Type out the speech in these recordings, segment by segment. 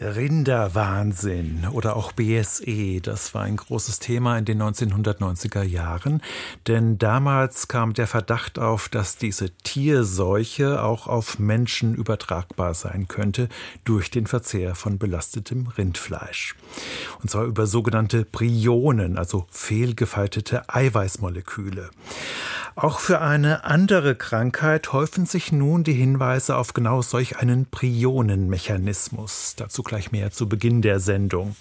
Rinderwahnsinn oder auch BSE, das war ein großes Thema in den 1990er Jahren, denn damals kam der Verdacht auf, dass diese Tierseuche auch auf Menschen übertragbar sein könnte durch den Verzehr von belastetem Rindfleisch. Und zwar über sogenannte Prionen, also fehlgefaltete Eiweißmoleküle. Auch für eine andere Krankheit häufen sich nun die Hinweise auf genau solch einen Prionenmechanismus. Dazu gleich mehr zu Beginn der Sendung.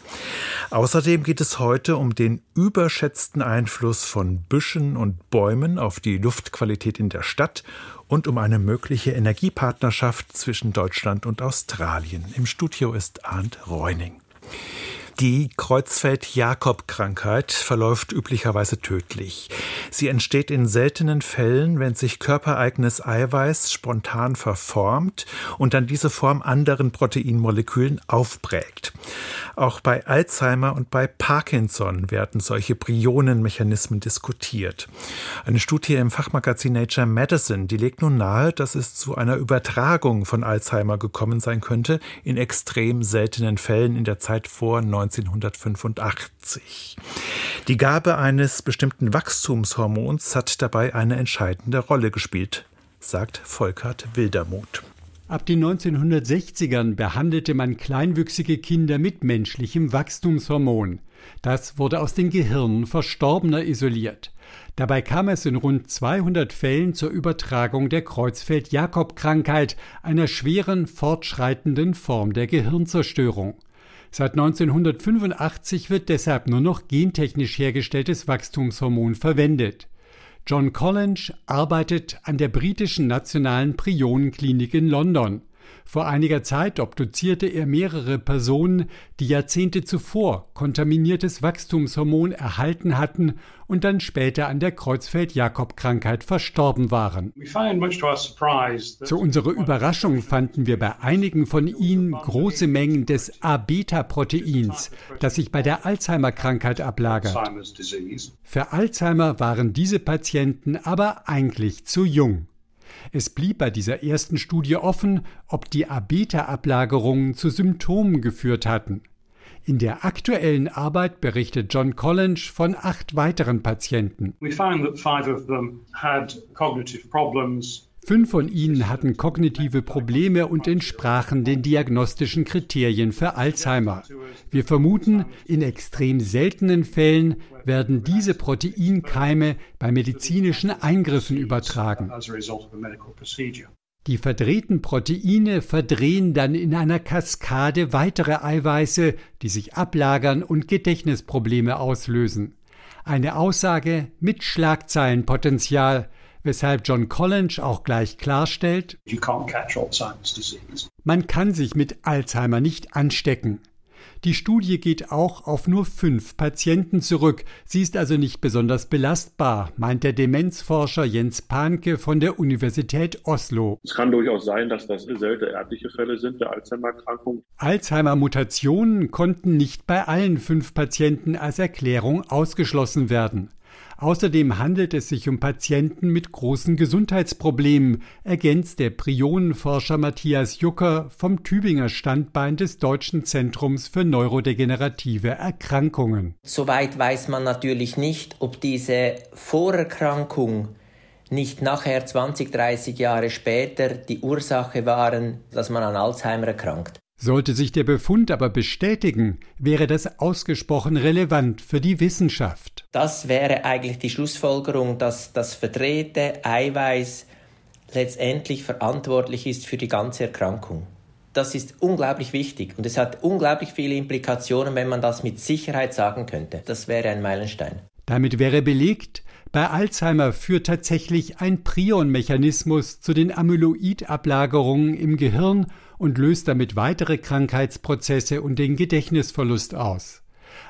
Außerdem geht es heute um den überschätzten Einfluss von Büschen und Bäumen auf die Luftqualität in der Stadt und um eine mögliche Energiepartnerschaft zwischen Deutschland und Australien. Im Studio ist Arndt Reuning. Die Kreuzfeld-Jakob-Krankheit verläuft üblicherweise tödlich. Sie entsteht in seltenen Fällen, wenn sich körpereigenes Eiweiß spontan verformt und dann diese Form anderen Proteinmolekülen aufprägt. Auch bei Alzheimer und bei Parkinson werden solche Prionenmechanismen diskutiert. Eine Studie im Fachmagazin Nature Medicine, die legt nun nahe, dass es zu einer Übertragung von Alzheimer gekommen sein könnte, in extrem seltenen Fällen in der Zeit vor 1985. Die Gabe eines bestimmten Wachstumshormons hat dabei eine entscheidende Rolle gespielt, sagt Volkert Wildermuth. Ab den 1960ern behandelte man kleinwüchsige Kinder mit menschlichem Wachstumshormon. Das wurde aus den Gehirnen Verstorbener isoliert. Dabei kam es in rund 200 Fällen zur Übertragung der Kreuzfeld-Jakob-Krankheit, einer schweren, fortschreitenden Form der Gehirnzerstörung. Seit 1985 wird deshalb nur noch gentechnisch hergestelltes Wachstumshormon verwendet. John Collins arbeitet an der britischen Nationalen Prionenklinik in London. Vor einiger Zeit obduzierte er mehrere Personen, die Jahrzehnte zuvor kontaminiertes Wachstumshormon erhalten hatten und dann später an der Kreuzfeld-Jakob-Krankheit verstorben waren. Zu unserer Überraschung fanden wir bei einigen von ihnen große Mengen des A-Beta-Proteins, das sich bei der Alzheimer-Krankheit ablagert. Für Alzheimer waren diese Patienten aber eigentlich zu jung. Es blieb bei dieser ersten Studie offen, ob die A-Beta-Ablagerungen zu Symptomen geführt hatten. In der aktuellen Arbeit berichtet John Collins von acht weiteren Patienten. We found that five of them had cognitive problems Fünf von ihnen hatten kognitive Probleme und entsprachen den diagnostischen Kriterien für Alzheimer. Wir vermuten, in extrem seltenen Fällen werden diese Proteinkeime bei medizinischen Eingriffen übertragen. Die verdrehten Proteine verdrehen dann in einer Kaskade weitere Eiweiße, die sich ablagern und Gedächtnisprobleme auslösen. Eine Aussage mit Schlagzeilenpotenzial, weshalb John Collins auch gleich klarstellt, man kann sich mit Alzheimer nicht anstecken. Die Studie geht auch auf nur fünf Patienten zurück. Sie ist also nicht besonders belastbar, meint der Demenzforscher Jens Pahnke von der Universität Oslo. Es kann durchaus sein, dass das seltene erbliche Fälle sind der Alzheimer-Erkrankung. Alzheimer-Mutationen konnten nicht bei allen fünf Patienten als Erklärung ausgeschlossen werden. Außerdem handelt es sich um Patienten mit großen Gesundheitsproblemen, ergänzt der Prionenforscher Matthias Jucker vom Tübinger Standbein des Deutschen Zentrums für neurodegenerative Erkrankungen. Soweit weiß man natürlich nicht, ob diese Vorerkrankung nicht nachher 20, 30 Jahre später die Ursache waren, dass man an Alzheimer erkrankt. Sollte sich der Befund aber bestätigen, wäre das ausgesprochen relevant für die Wissenschaft. Das wäre eigentlich die Schlussfolgerung, dass das verdrehte Eiweiß letztendlich verantwortlich ist für die ganze Erkrankung. Das ist unglaublich wichtig und es hat unglaublich viele Implikationen, wenn man das mit Sicherheit sagen könnte. Das wäre ein Meilenstein. Damit wäre belegt, bei Alzheimer führt tatsächlich ein Prionmechanismus zu den Amyloidablagerungen im Gehirn und löst damit weitere Krankheitsprozesse und den Gedächtnisverlust aus.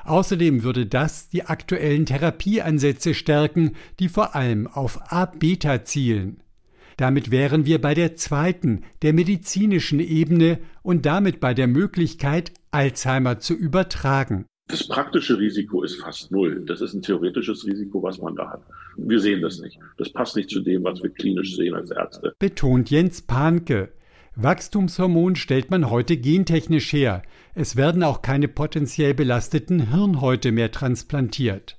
Außerdem würde das die aktuellen Therapieansätze stärken, die vor allem auf A-Beta zielen. Damit wären wir bei der zweiten, der medizinischen Ebene und damit bei der Möglichkeit, Alzheimer zu übertragen. Das praktische Risiko ist fast null. Das ist ein theoretisches Risiko, was man da hat. Wir sehen das nicht. Das passt nicht zu dem, was wir klinisch sehen als Ärzte. Betont Jens Pahnke. Wachstumshormon stellt man heute gentechnisch her. Es werden auch keine potenziell belasteten Hirnhäute mehr transplantiert.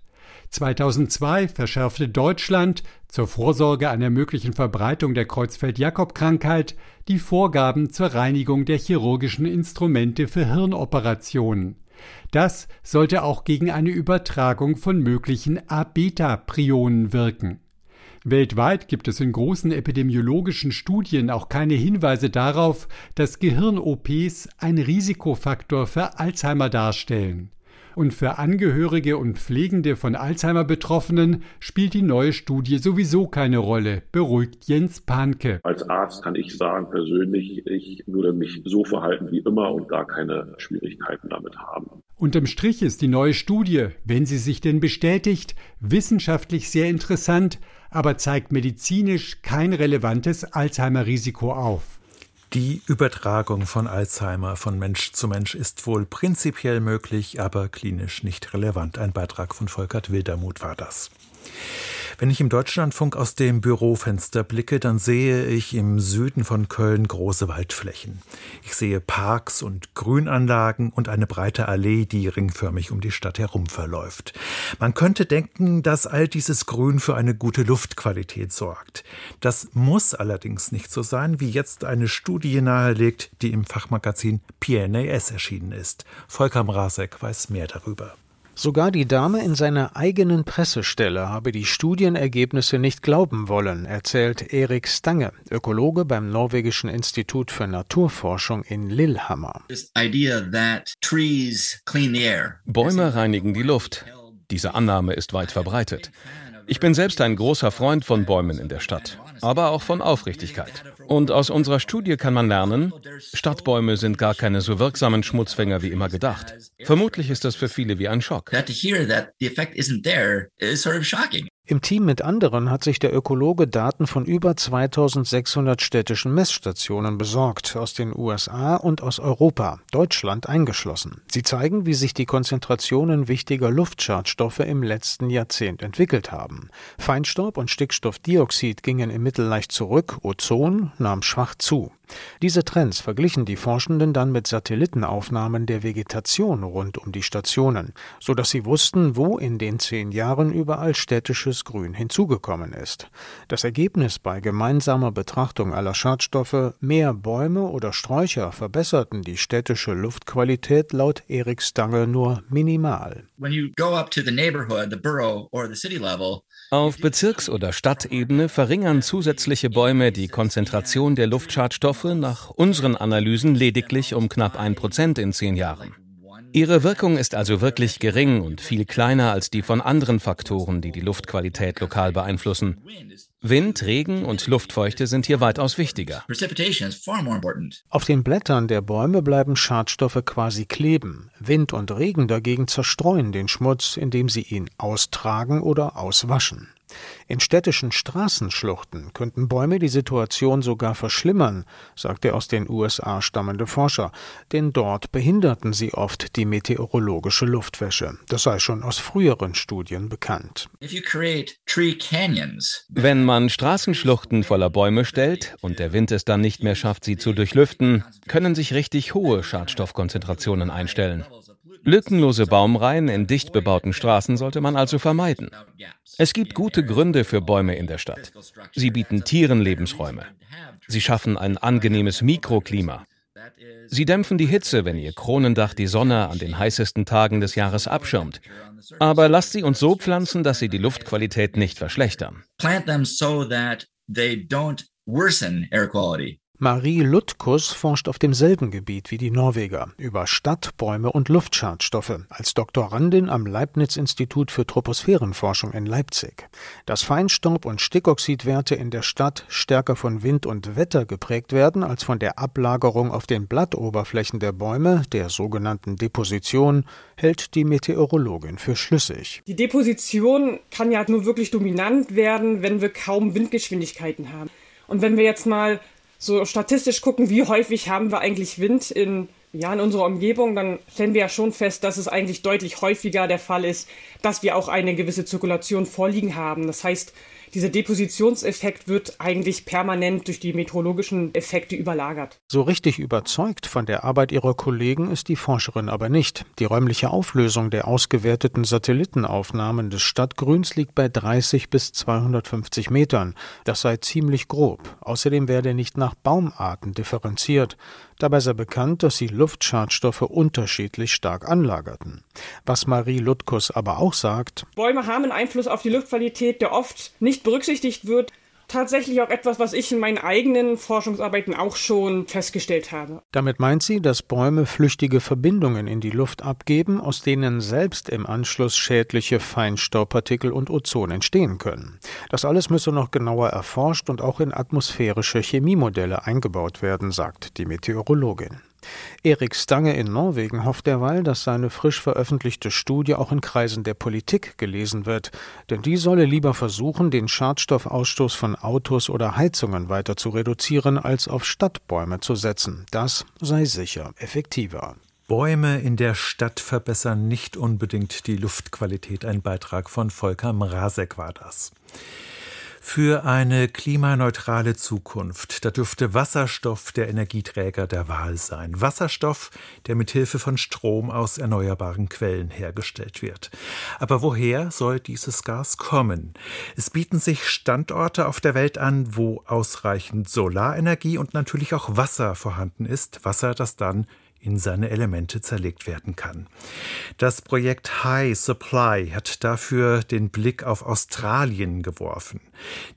2002 verschärfte Deutschland zur Vorsorge einer möglichen Verbreitung der Kreuzfeld-Jakob-Krankheit die Vorgaben zur Reinigung der chirurgischen Instrumente für Hirnoperationen. Das sollte auch gegen eine Übertragung von möglichen A-Beta-Prionen wirken. Weltweit gibt es in großen epidemiologischen Studien auch keine Hinweise darauf, dass Gehirn-OPs ein Risikofaktor für Alzheimer darstellen. Und für Angehörige und Pflegende von Alzheimer-Betroffenen spielt die neue Studie sowieso keine Rolle, beruhigt Jens Panke. Als Arzt kann ich sagen, persönlich, ich würde mich so verhalten wie immer und gar keine Schwierigkeiten damit haben. Unterm Strich ist die neue Studie, wenn sie sich denn bestätigt, wissenschaftlich sehr interessant, aber zeigt medizinisch kein relevantes Alzheimer-Risiko auf. Die Übertragung von Alzheimer von Mensch zu Mensch ist wohl prinzipiell möglich, aber klinisch nicht relevant. Ein Beitrag von Volkert Wildermuth war das. Wenn ich im Deutschlandfunk aus dem Bürofenster blicke, dann sehe ich im Süden von Köln große Waldflächen. Ich sehe Parks und Grünanlagen und eine breite Allee, die ringförmig um die Stadt herum verläuft. Man könnte denken, dass all dieses Grün für eine gute Luftqualität sorgt. Das muss allerdings nicht so sein, wie jetzt eine Studie nahelegt, die im Fachmagazin PNAS erschienen ist. Volker Mrazek weiß mehr darüber. Sogar die Dame in seiner eigenen Pressestelle habe die Studienergebnisse nicht glauben wollen, erzählt Erik Stange, Ökologe beim Norwegischen Institut für Naturforschung in Lillehammer. Bäume reinigen die Luft. Diese Annahme ist weit verbreitet. Ich bin selbst ein großer Freund von Bäumen in der Stadt, aber auch von Aufrichtigkeit. Und aus unserer Studie kann man lernen, Stadtbäume sind gar keine so wirksamen Schmutzfänger wie immer gedacht. Vermutlich ist das für viele wie ein Schock. Im Team mit anderen hat sich der Ökologe Daten von über 2600 städtischen Messstationen besorgt, aus den USA und aus Europa, Deutschland eingeschlossen. Sie zeigen, wie sich die Konzentrationen wichtiger Luftschadstoffe im letzten Jahrzehnt entwickelt haben. Feinstaub und Stickstoffdioxid gingen im Mittel leicht zurück, Ozon nahm schwach zu. Diese Trends verglichen die Forschenden dann mit Satellitenaufnahmen der Vegetation rund um die Stationen, so dass sie wussten, wo in den zehn Jahren überall städtisches Grün hinzugekommen ist. Das Ergebnis bei gemeinsamer Betrachtung aller Schadstoffe, mehr Bäume oder Sträucher verbesserten die städtische Luftqualität laut Erik Stange nur minimal. When you go up to the neighborhood, the borough or the city level, auf Bezirks- oder Stadtebene verringern zusätzliche Bäume die Konzentration der Luftschadstoffe nach unseren Analysen lediglich um knapp ein Prozent in zehn Jahren. Ihre Wirkung ist also wirklich gering und viel kleiner als die von anderen Faktoren, die die Luftqualität lokal beeinflussen. Wind, Regen und Luftfeuchte sind hier weitaus wichtiger. Auf den Blättern der Bäume bleiben Schadstoffe quasi kleben. Wind und Regen dagegen zerstreuen den Schmutz, indem sie ihn austragen oder auswaschen. In städtischen Straßenschluchten könnten Bäume die Situation sogar verschlimmern, sagt der aus den USA stammende Forscher, denn dort behinderten sie oft die meteorologische Luftwäsche. Das sei schon aus früheren Studien bekannt. Wenn man Straßenschluchten voller Bäume stellt und der Wind es dann nicht mehr schafft, sie zu durchlüften, können sich richtig hohe Schadstoffkonzentrationen einstellen. Lückenlose Baumreihen in dicht bebauten Straßen sollte man also vermeiden. Es gibt gute Gründe für Bäume in der Stadt. Sie bieten Tieren Lebensräume. Sie schaffen ein angenehmes Mikroklima. Sie dämpfen die Hitze, wenn ihr Kronendach die Sonne an den heißesten Tagen des Jahres abschirmt. Aber lasst sie uns so pflanzen, dass sie die Luftqualität nicht verschlechtern. Marie Lutkus forscht auf demselben Gebiet wie die Norweger über Stadt, Bäume und Luftschadstoffe als Doktorandin am Leibniz-Institut für Troposphärenforschung in Leipzig. Dass Feinstaub- und Stickoxidwerte in der Stadt stärker von Wind und Wetter geprägt werden als von der Ablagerung auf den Blattoberflächen der Bäume, der sogenannten Deposition, hält die Meteorologin für schlüssig. Die Deposition kann ja nur wirklich dominant werden, wenn wir kaum Windgeschwindigkeiten haben. Und wenn wir jetzt mal so statistisch gucken, wie häufig haben wir eigentlich Wind in, ja, in unserer Umgebung, dann stellen wir ja schon fest, dass es eigentlich deutlich häufiger der Fall ist, dass wir auch eine gewisse Zirkulation vorliegen haben. Das heißt, dieser Depositionseffekt wird eigentlich permanent durch die meteorologischen Effekte überlagert. So richtig überzeugt von der Arbeit ihrer Kollegen ist die Forscherin aber nicht. Die räumliche Auflösung der ausgewerteten Satellitenaufnahmen des Stadtgrüns liegt bei 30 bis 250 Metern. Das sei ziemlich grob. Außerdem werde nicht nach Baumarten differenziert. Dabei sei bekannt, dass sie Luftschadstoffe unterschiedlich stark anlagerten. Was Marie Lutkus aber auch sagt, Bäume haben einen Einfluss auf die Luftqualität, der oft nicht berücksichtigt wird tatsächlich auch etwas, was ich in meinen eigenen Forschungsarbeiten auch schon festgestellt habe. Damit meint sie, dass Bäume flüchtige Verbindungen in die Luft abgeben, aus denen selbst im Anschluss schädliche Feinstaubpartikel und Ozon entstehen können. Das alles müsse noch genauer erforscht und auch in atmosphärische Chemiemodelle eingebaut werden, sagt die Meteorologin. Erik Stange in Norwegen hofft derweil, dass seine frisch veröffentlichte Studie auch in Kreisen der Politik gelesen wird, denn die solle lieber versuchen, den Schadstoffausstoß von Autos oder Heizungen weiter zu reduzieren, als auf Stadtbäume zu setzen. Das sei sicher effektiver. Bäume in der Stadt verbessern nicht unbedingt die Luftqualität. Ein Beitrag von Volker Mrazek war das für eine klimaneutrale Zukunft. Da dürfte Wasserstoff der Energieträger der Wahl sein. Wasserstoff, der mit Hilfe von Strom aus erneuerbaren Quellen hergestellt wird. Aber woher soll dieses Gas kommen? Es bieten sich Standorte auf der Welt an, wo ausreichend Solarenergie und natürlich auch Wasser vorhanden ist. Wasser, das dann in seine Elemente zerlegt werden kann. Das Projekt High Supply hat dafür den Blick auf Australien geworfen.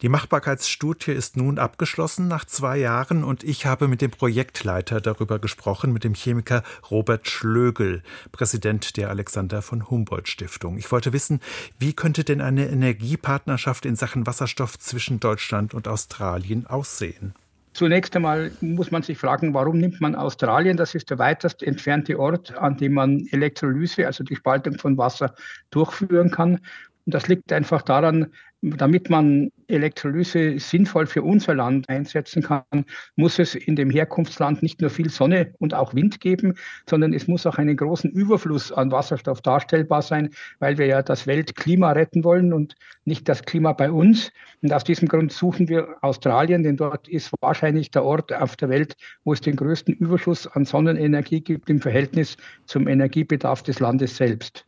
Die Machbarkeitsstudie ist nun abgeschlossen nach zwei Jahren und ich habe mit dem Projektleiter darüber gesprochen, mit dem Chemiker Robert Schlögel, Präsident der Alexander von Humboldt Stiftung. Ich wollte wissen, wie könnte denn eine Energiepartnerschaft in Sachen Wasserstoff zwischen Deutschland und Australien aussehen? Zunächst einmal muss man sich fragen, warum nimmt man Australien? Das ist der weitest entfernte Ort, an dem man Elektrolyse, also die Spaltung von Wasser, durchführen kann. Und das liegt einfach daran, damit man Elektrolyse sinnvoll für unser Land einsetzen kann, muss es in dem Herkunftsland nicht nur viel Sonne und auch Wind geben, sondern es muss auch einen großen Überfluss an Wasserstoff darstellbar sein, weil wir ja das Weltklima retten wollen und nicht das Klima bei uns. Und aus diesem Grund suchen wir Australien, denn dort ist wahrscheinlich der Ort auf der Welt, wo es den größten Überschuss an Sonnenenergie gibt im Verhältnis zum Energiebedarf des Landes selbst.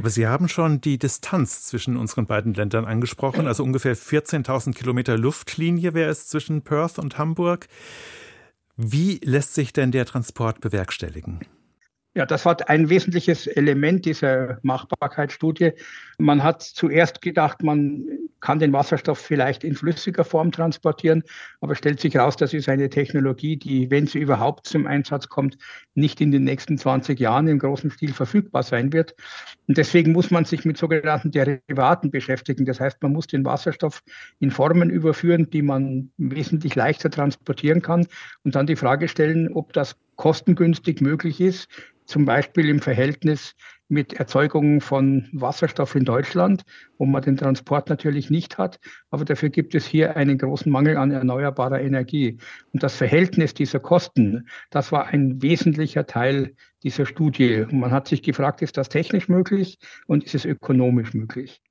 Aber Sie haben schon die Distanz zwischen unseren beiden Ländern angesprochen. Also ungefähr 14.000 Kilometer Luftlinie wäre es zwischen Perth und Hamburg. Wie lässt sich denn der Transport bewerkstelligen? Ja, das war ein wesentliches Element dieser Machbarkeitsstudie. Man hat zuerst gedacht, man kann den Wasserstoff vielleicht in flüssiger Form transportieren, aber stellt sich heraus, das ist eine Technologie, die, wenn sie überhaupt zum Einsatz kommt, nicht in den nächsten 20 Jahren im großen Stil verfügbar sein wird. Und deswegen muss man sich mit sogenannten Derivaten beschäftigen. Das heißt, man muss den Wasserstoff in Formen überführen, die man wesentlich leichter transportieren kann und dann die Frage stellen, ob das kostengünstig möglich ist, zum Beispiel im Verhältnis mit Erzeugung von Wasserstoff in Deutschland, wo man den Transport natürlich nicht hat. Aber dafür gibt es hier einen großen Mangel an erneuerbarer Energie. Und das Verhältnis dieser Kosten, das war ein wesentlicher Teil dieser Studie. Und man hat sich gefragt, ist das technisch möglich und ist es ökonomisch möglich?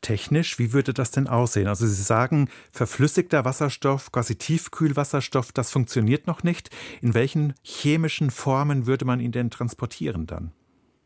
Technisch, wie würde das denn aussehen? Also Sie sagen, verflüssigter Wasserstoff, quasi Tiefkühlwasserstoff, das funktioniert noch nicht. In welchen chemischen Formen würde man ihn denn transportieren dann?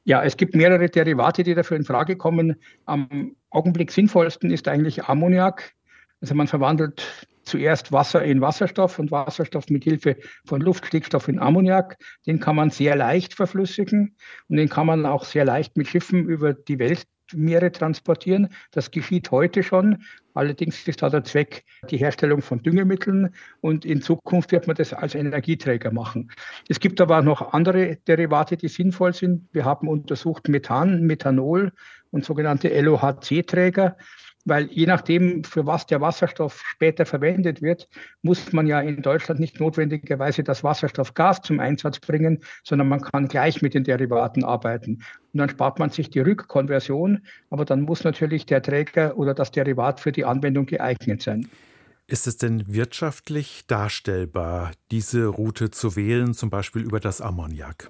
Ja, es gibt mehrere Derivate, die dafür in Frage kommen. Am Augenblick sinnvollsten ist eigentlich Ammoniak. Also man verwandelt zuerst Wasser in Wasserstoff und Wasserstoff mit Hilfe von Luftstickstoff in Ammoniak. Den kann man sehr leicht verflüssigen und den kann man auch sehr leicht mit Schiffen über die Welt Meere transportieren. Das geschieht heute schon. Allerdings ist da der Zweck die Herstellung von Düngemitteln und in Zukunft wird man das als Energieträger machen. Es gibt aber noch andere Derivate, die sinnvoll sind. Wir haben untersucht Methan, Methanol und sogenannte LOHC-Träger weil je nachdem, für was der Wasserstoff später verwendet wird, muss man ja in Deutschland nicht notwendigerweise das Wasserstoffgas zum Einsatz bringen, sondern man kann gleich mit den Derivaten arbeiten. Und dann spart man sich die Rückkonversion, aber dann muss natürlich der Träger oder das Derivat für die Anwendung geeignet sein. Ist es denn wirtschaftlich darstellbar, diese Route zu wählen, zum Beispiel über das Ammoniak?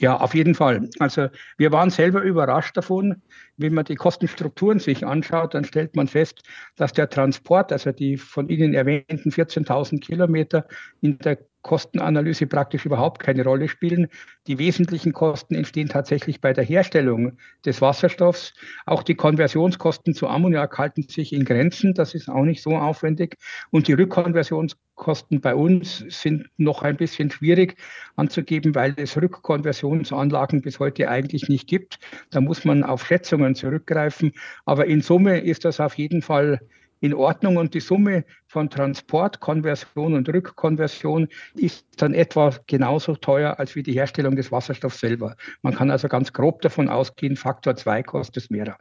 Ja, auf jeden Fall. Also wir waren selber überrascht davon. Wenn man die Kostenstrukturen sich anschaut, dann stellt man fest, dass der Transport, also die von Ihnen erwähnten 14.000 Kilometer in der Kostenanalyse praktisch überhaupt keine Rolle spielen. Die wesentlichen Kosten entstehen tatsächlich bei der Herstellung des Wasserstoffs. Auch die Konversionskosten zu Ammoniak halten sich in Grenzen. Das ist auch nicht so aufwendig. Und die Rückkonversionskosten bei uns sind noch ein bisschen schwierig anzugeben, weil es Rückkonversionsanlagen bis heute eigentlich nicht gibt. Da muss man auf Schätzungen zurückgreifen. Aber in Summe ist das auf jeden Fall in Ordnung und die Summe von Transport, Konversion und Rückkonversion ist dann etwa genauso teuer als wie die Herstellung des Wasserstoffs selber. Man kann also ganz grob davon ausgehen, Faktor 2 kostet es mehr.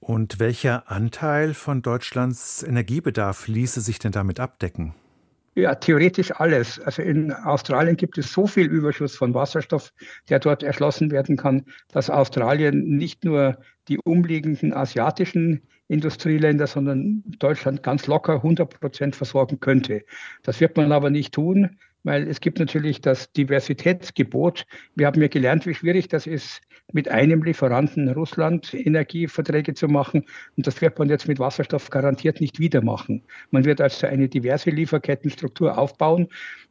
Und welcher Anteil von Deutschlands Energiebedarf ließe sich denn damit abdecken? Ja, theoretisch alles. Also in Australien gibt es so viel Überschuss von Wasserstoff, der dort erschlossen werden kann, dass Australien nicht nur die umliegenden asiatischen Industrieländer, sondern Deutschland ganz locker 100 Prozent versorgen könnte. Das wird man aber nicht tun, weil es gibt natürlich das Diversitätsgebot. Wir haben ja gelernt, wie schwierig das ist, mit einem Lieferanten Russland Energieverträge zu machen. Und das wird man jetzt mit Wasserstoff garantiert nicht wieder machen. Man wird also eine diverse Lieferkettenstruktur aufbauen.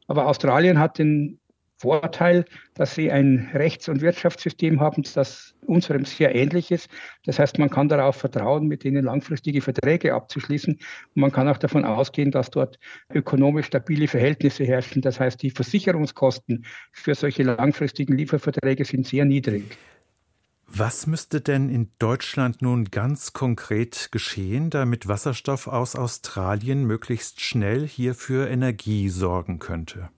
Aber Australien hat den Vorteil, dass sie ein Rechts- und Wirtschaftssystem haben, das unserem sehr ähnlich ist. Das heißt, man kann darauf vertrauen, mit denen langfristige Verträge abzuschließen. Und man kann auch davon ausgehen, dass dort ökonomisch stabile Verhältnisse herrschen. Das heißt, die Versicherungskosten für solche langfristigen Lieferverträge sind sehr niedrig. Was müsste denn in Deutschland nun ganz konkret geschehen, damit Wasserstoff aus Australien möglichst schnell hier für Energie sorgen könnte?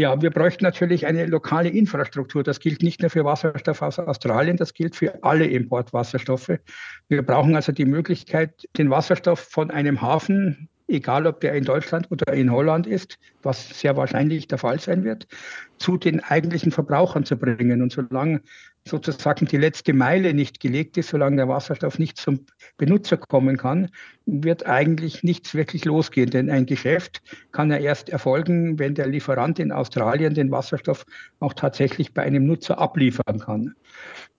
Ja, wir bräuchten natürlich eine lokale Infrastruktur. Das gilt nicht nur für Wasserstoff aus Australien, das gilt für alle Importwasserstoffe. Wir brauchen also die Möglichkeit, den Wasserstoff von einem Hafen egal ob der in Deutschland oder in Holland ist, was sehr wahrscheinlich der Fall sein wird, zu den eigentlichen Verbrauchern zu bringen. Und solange sozusagen die letzte Meile nicht gelegt ist, solange der Wasserstoff nicht zum Benutzer kommen kann, wird eigentlich nichts wirklich losgehen. Denn ein Geschäft kann ja erst erfolgen, wenn der Lieferant in Australien den Wasserstoff auch tatsächlich bei einem Nutzer abliefern kann.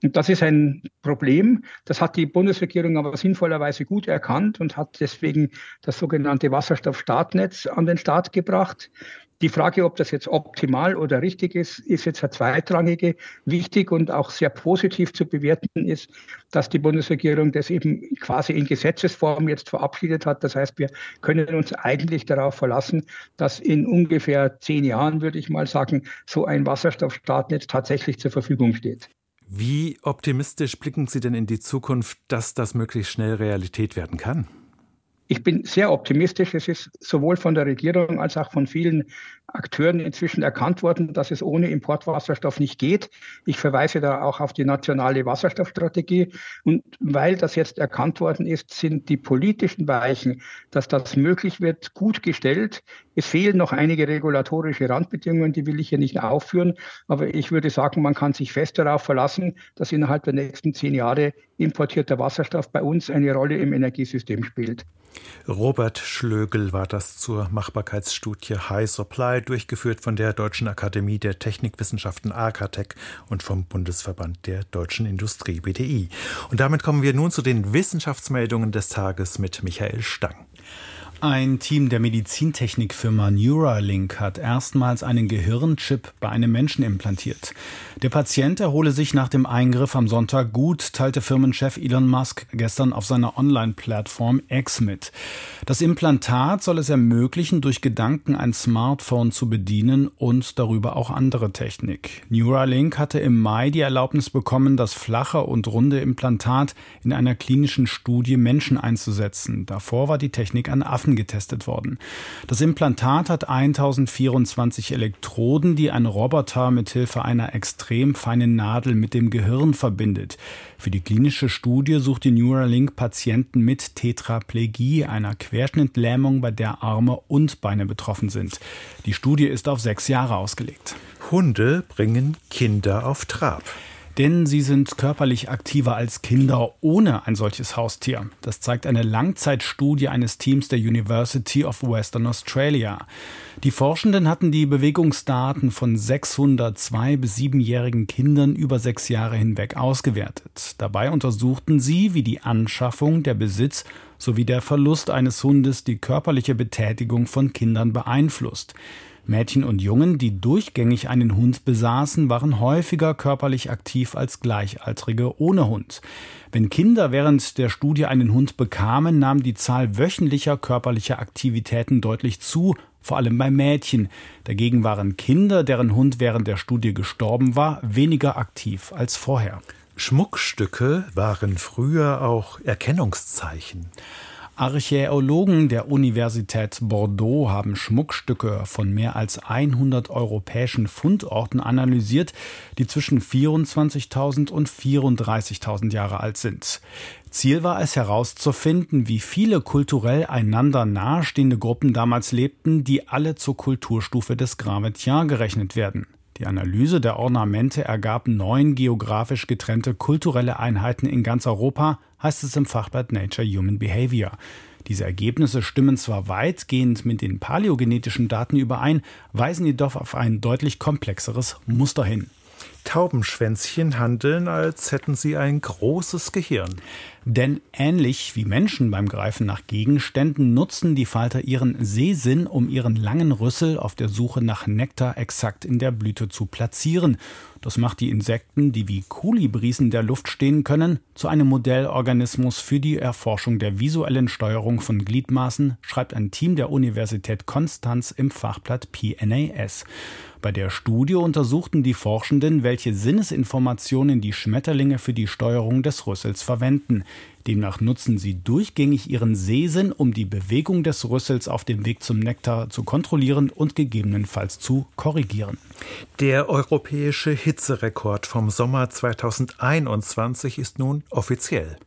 Und das ist ein Problem. Das hat die Bundesregierung aber sinnvollerweise gut erkannt und hat deswegen das sogenannte Wasserstoffstartnetz an den Start gebracht. Die Frage, ob das jetzt optimal oder richtig ist, ist jetzt eine zweitrangige. Wichtig und auch sehr positiv zu bewerten ist, dass die Bundesregierung das eben quasi in Gesetzesform jetzt verabschiedet hat. Das heißt, wir können uns eigentlich darauf verlassen, dass in ungefähr zehn Jahren, würde ich mal sagen, so ein Wasserstoffstartnetz tatsächlich zur Verfügung steht. Wie optimistisch blicken Sie denn in die Zukunft, dass das möglichst schnell Realität werden kann? Ich bin sehr optimistisch. Es ist sowohl von der Regierung als auch von vielen Akteuren inzwischen erkannt worden, dass es ohne Importwasserstoff nicht geht. Ich verweise da auch auf die nationale Wasserstoffstrategie. Und weil das jetzt erkannt worden ist, sind die politischen Weichen, dass das möglich wird, gut gestellt. Es fehlen noch einige regulatorische Randbedingungen, die will ich hier nicht aufführen. Aber ich würde sagen, man kann sich fest darauf verlassen, dass innerhalb der nächsten zehn Jahre importierter Wasserstoff bei uns eine Rolle im Energiesystem spielt. Robert Schlögel war das zur Machbarkeitsstudie High Supply, durchgeführt von der Deutschen Akademie der Technikwissenschaften AKTEC und vom Bundesverband der Deutschen Industrie BDI. Und damit kommen wir nun zu den Wissenschaftsmeldungen des Tages mit Michael Stang. Ein Team der Medizintechnikfirma Neuralink hat erstmals einen Gehirnchip bei einem Menschen implantiert. Der Patient erhole sich nach dem Eingriff am Sonntag gut, teilte Firmenchef Elon Musk gestern auf seiner Online-Plattform X mit. Das Implantat soll es ermöglichen, durch Gedanken ein Smartphone zu bedienen und darüber auch andere Technik. Neuralink hatte im Mai die Erlaubnis bekommen, das flache und runde Implantat in einer klinischen Studie Menschen einzusetzen. Davor war die Technik an Affen Daten getestet worden. Das Implantat hat 1024 Elektroden, die ein Roboter mit Hilfe einer extrem feinen Nadel mit dem Gehirn verbindet. Für die klinische Studie sucht die Neuralink Patienten mit Tetraplegie, einer Querschnittlähmung, bei der Arme und Beine betroffen sind. Die Studie ist auf sechs Jahre ausgelegt. Hunde bringen Kinder auf Trab. Denn sie sind körperlich aktiver als Kinder ohne ein solches Haustier. Das zeigt eine Langzeitstudie eines Teams der University of Western Australia. Die Forschenden hatten die Bewegungsdaten von 602 bis 7-jährigen Kindern über sechs Jahre hinweg ausgewertet. Dabei untersuchten sie, wie die Anschaffung, der Besitz sowie der Verlust eines Hundes die körperliche Betätigung von Kindern beeinflusst. Mädchen und Jungen, die durchgängig einen Hund besaßen, waren häufiger körperlich aktiv als Gleichaltrige ohne Hund. Wenn Kinder während der Studie einen Hund bekamen, nahm die Zahl wöchentlicher körperlicher Aktivitäten deutlich zu, vor allem bei Mädchen. Dagegen waren Kinder, deren Hund während der Studie gestorben war, weniger aktiv als vorher. Schmuckstücke waren früher auch Erkennungszeichen. Archäologen der Universität Bordeaux haben Schmuckstücke von mehr als 100 europäischen Fundorten analysiert, die zwischen 24.000 und 34.000 Jahre alt sind. Ziel war es herauszufinden, wie viele kulturell einander nahestehende Gruppen damals lebten, die alle zur Kulturstufe des Gravetien gerechnet werden. Die Analyse der Ornamente ergab neun geografisch getrennte kulturelle Einheiten in ganz Europa, heißt es im Fachblatt Nature Human Behavior. Diese Ergebnisse stimmen zwar weitgehend mit den paläogenetischen Daten überein, weisen jedoch auf ein deutlich komplexeres Muster hin. Taubenschwänzchen handeln, als hätten sie ein großes Gehirn. Denn ähnlich wie Menschen beim Greifen nach Gegenständen nutzen die Falter ihren Sehsinn, um ihren langen Rüssel auf der Suche nach Nektar exakt in der Blüte zu platzieren. Das macht die Insekten, die wie Kolibris in der Luft stehen können, zu einem Modellorganismus für die Erforschung der visuellen Steuerung von Gliedmaßen, schreibt ein Team der Universität Konstanz im Fachblatt PNAS. Bei der Studie untersuchten die Forschenden, welche Sinnesinformationen die Schmetterlinge für die Steuerung des Rüssels verwenden. Demnach nutzen sie durchgängig ihren Sehsinn, um die Bewegung des Rüssels auf dem Weg zum Nektar zu kontrollieren und gegebenenfalls zu korrigieren. Der europäische Hitzerekord vom Sommer 2021 ist nun offiziell.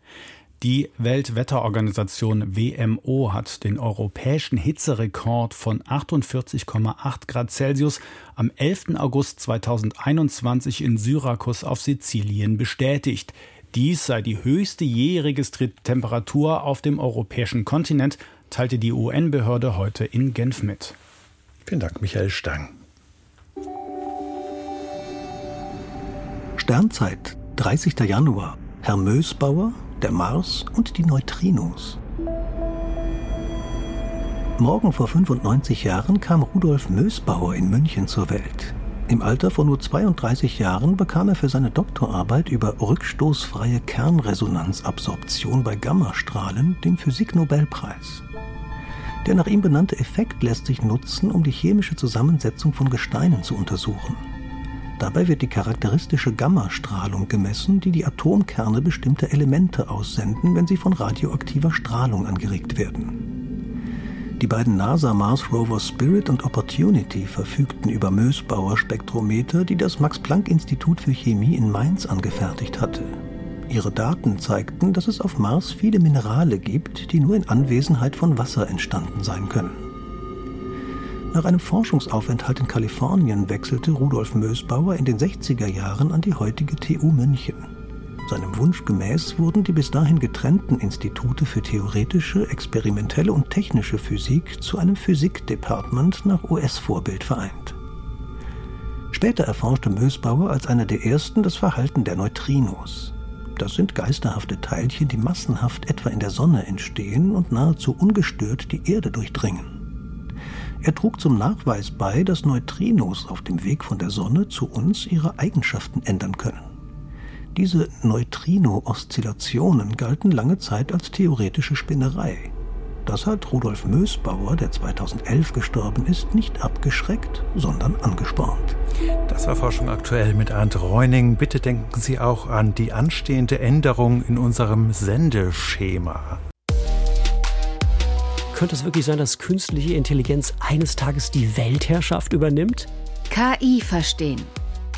Die Weltwetterorganisation WMO hat den europäischen Hitzerekord von 48,8 Grad Celsius am 11. August 2021 in Syrakus auf Sizilien bestätigt. Dies sei die höchste je registrierte Temperatur auf dem europäischen Kontinent, teilte die UN-Behörde heute in Genf mit. Vielen Dank, Michael Stang. Sternzeit, 30. Januar. Herr Mösbauer, der Mars und die Neutrinos. Morgen vor 95 Jahren kam Rudolf Mösbauer in München zur Welt. Im Alter von nur 32 Jahren bekam er für seine Doktorarbeit über rückstoßfreie Kernresonanzabsorption bei Gammastrahlen den Physiknobelpreis. Der nach ihm benannte Effekt lässt sich nutzen, um die chemische Zusammensetzung von Gesteinen zu untersuchen. Dabei wird die charakteristische Gammastrahlung gemessen, die die Atomkerne bestimmter Elemente aussenden, wenn sie von radioaktiver Strahlung angeregt werden. Die beiden NASA-Mars-Rover Spirit und Opportunity verfügten über Mösbauer Spektrometer, die das Max-Planck-Institut für Chemie in Mainz angefertigt hatte. Ihre Daten zeigten, dass es auf Mars viele Minerale gibt, die nur in Anwesenheit von Wasser entstanden sein können. Nach einem Forschungsaufenthalt in Kalifornien wechselte Rudolf Mösbauer in den 60er Jahren an die heutige TU München. Seinem Wunsch gemäß wurden die bis dahin getrennten Institute für theoretische, experimentelle und technische Physik zu einem Physikdepartement nach US-Vorbild vereint. Später erforschte Mösbauer als einer der ersten das Verhalten der Neutrinos. Das sind geisterhafte Teilchen, die massenhaft etwa in der Sonne entstehen und nahezu ungestört die Erde durchdringen. Er trug zum Nachweis bei, dass Neutrinos auf dem Weg von der Sonne zu uns ihre Eigenschaften ändern können. Diese Neutrino-Oszillationen galten lange Zeit als theoretische Spinnerei. Das hat Rudolf Mösbauer, der 2011 gestorben ist, nicht abgeschreckt, sondern angespornt. Das war Forschung aktuell mit Arndt Reuning. Bitte denken Sie auch an die anstehende Änderung in unserem Sendeschema. Könnte es wirklich sein, dass künstliche Intelligenz eines Tages die Weltherrschaft übernimmt? KI verstehen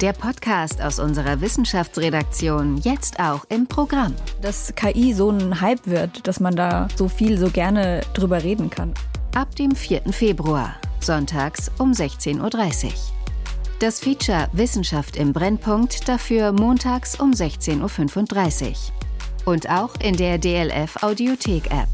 der Podcast aus unserer Wissenschaftsredaktion jetzt auch im Programm. Dass KI so ein Hype wird, dass man da so viel, so gerne drüber reden kann. Ab dem 4. Februar, sonntags um 16.30 Uhr. Das Feature Wissenschaft im Brennpunkt dafür montags um 16.35 Uhr. Und auch in der DLF Audiothek App.